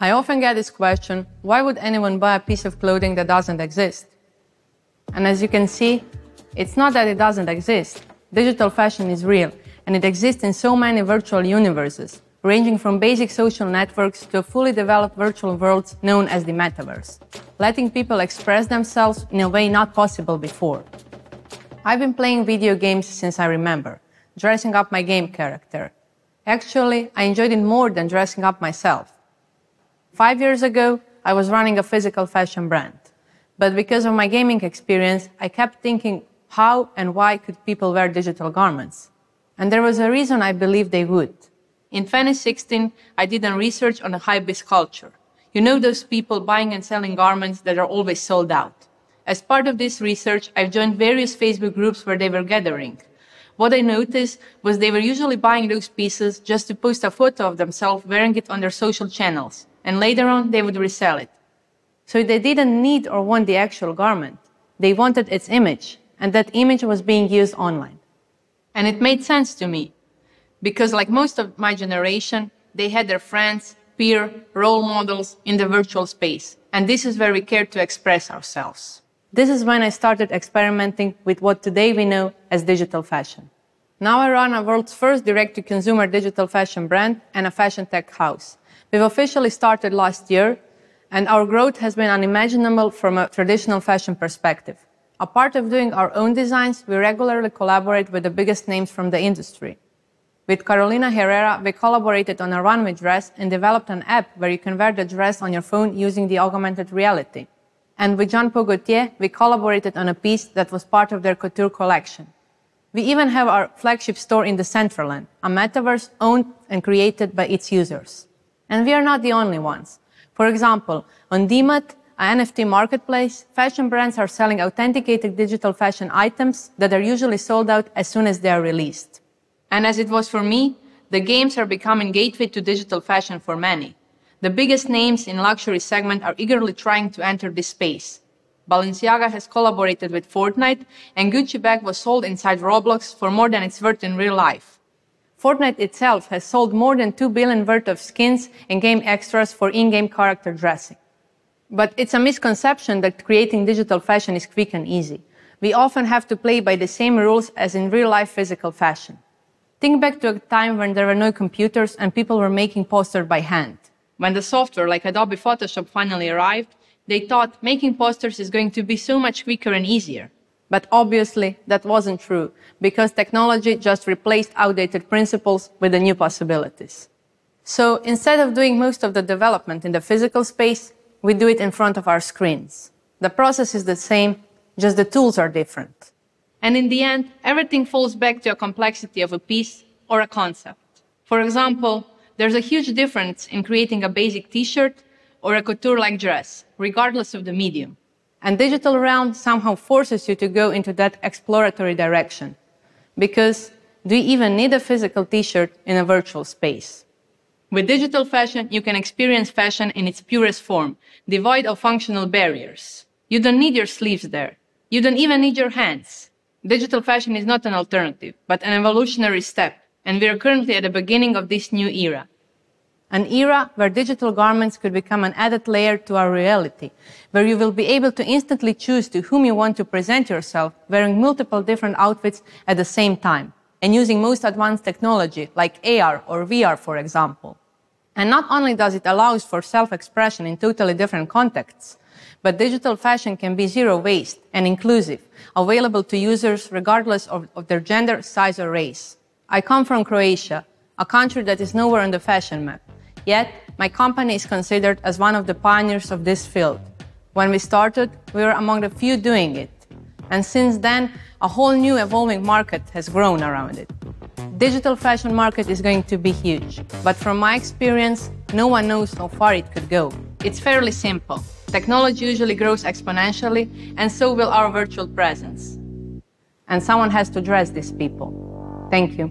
I often get this question why would anyone buy a piece of clothing that doesn't exist? And as you can see, it's not that it doesn't exist. Digital fashion is real, and it exists in so many virtual universes, ranging from basic social networks to fully developed virtual worlds known as the metaverse, letting people express themselves in a way not possible before. I've been playing video games since I remember, dressing up my game character. Actually, I enjoyed it more than dressing up myself. Five years ago, I was running a physical fashion brand. But because of my gaming experience, I kept thinking how and why could people wear digital garments? And there was a reason I believed they would. In 2016, I did a research on the hypebeast culture. You know those people buying and selling garments that are always sold out. As part of this research, I've joined various Facebook groups where they were gathering. What I noticed was they were usually buying those pieces just to post a photo of themselves wearing it on their social channels and later on they would resell it. So they didn't need or want the actual garment. They wanted its image, and that image was being used online. And it made sense to me, because like most of my generation, they had their friends, peer, role models in the virtual space. And this is where we care to express ourselves. This is when I started experimenting with what today we know as digital fashion. Now I run a world's first direct to consumer digital fashion brand and a fashion tech house. We've officially started last year, and our growth has been unimaginable from a traditional fashion perspective. Apart part of doing our own designs, we regularly collaborate with the biggest names from the industry. With Carolina Herrera, we collaborated on a runway dress and developed an app where you can wear the dress on your phone using the augmented reality. And with Jean Paul Gaultier, we collaborated on a piece that was part of their couture collection. We even have our flagship store in the Decentraland, a metaverse owned and created by its users. And we are not the only ones. For example, on DMAT, an NFT marketplace, fashion brands are selling authenticated digital fashion items that are usually sold out as soon as they are released. And as it was for me, the games are becoming gateway to digital fashion for many. The biggest names in luxury segment are eagerly trying to enter this space. Balenciaga has collaborated with Fortnite, and Gucci bag was sold inside Roblox for more than it's worth in real life. Fortnite itself has sold more than 2 billion worth of skins and game extras for in-game character dressing. But it's a misconception that creating digital fashion is quick and easy. We often have to play by the same rules as in real life physical fashion. Think back to a time when there were no computers and people were making posters by hand. When the software like Adobe Photoshop finally arrived, they thought making posters is going to be so much quicker and easier. But obviously, that wasn't true because technology just replaced outdated principles with the new possibilities. So instead of doing most of the development in the physical space, we do it in front of our screens. The process is the same, just the tools are different. And in the end, everything falls back to a complexity of a piece or a concept. For example, there's a huge difference in creating a basic t-shirt or a couture-like dress, regardless of the medium. And digital realm somehow forces you to go into that exploratory direction. Because do you even need a physical t-shirt in a virtual space? With digital fashion, you can experience fashion in its purest form, devoid of functional barriers. You don't need your sleeves there. You don't even need your hands. Digital fashion is not an alternative, but an evolutionary step, and we are currently at the beginning of this new era an era where digital garments could become an added layer to our reality, where you will be able to instantly choose to whom you want to present yourself wearing multiple different outfits at the same time and using most advanced technology like AR or VR, for example. And not only does it allow for self-expression in totally different contexts, but digital fashion can be zero waste and inclusive, available to users regardless of, of their gender, size, or race. I come from Croatia, a country that is nowhere on the fashion map. Yet, my company is considered as one of the pioneers of this field. When we started, we were among the few doing it. And since then, a whole new evolving market has grown around it. Digital fashion market is going to be huge, but from my experience, no one knows how far it could go. It's fairly simple. Technology usually grows exponentially, and so will our virtual presence. And someone has to dress these people. Thank you.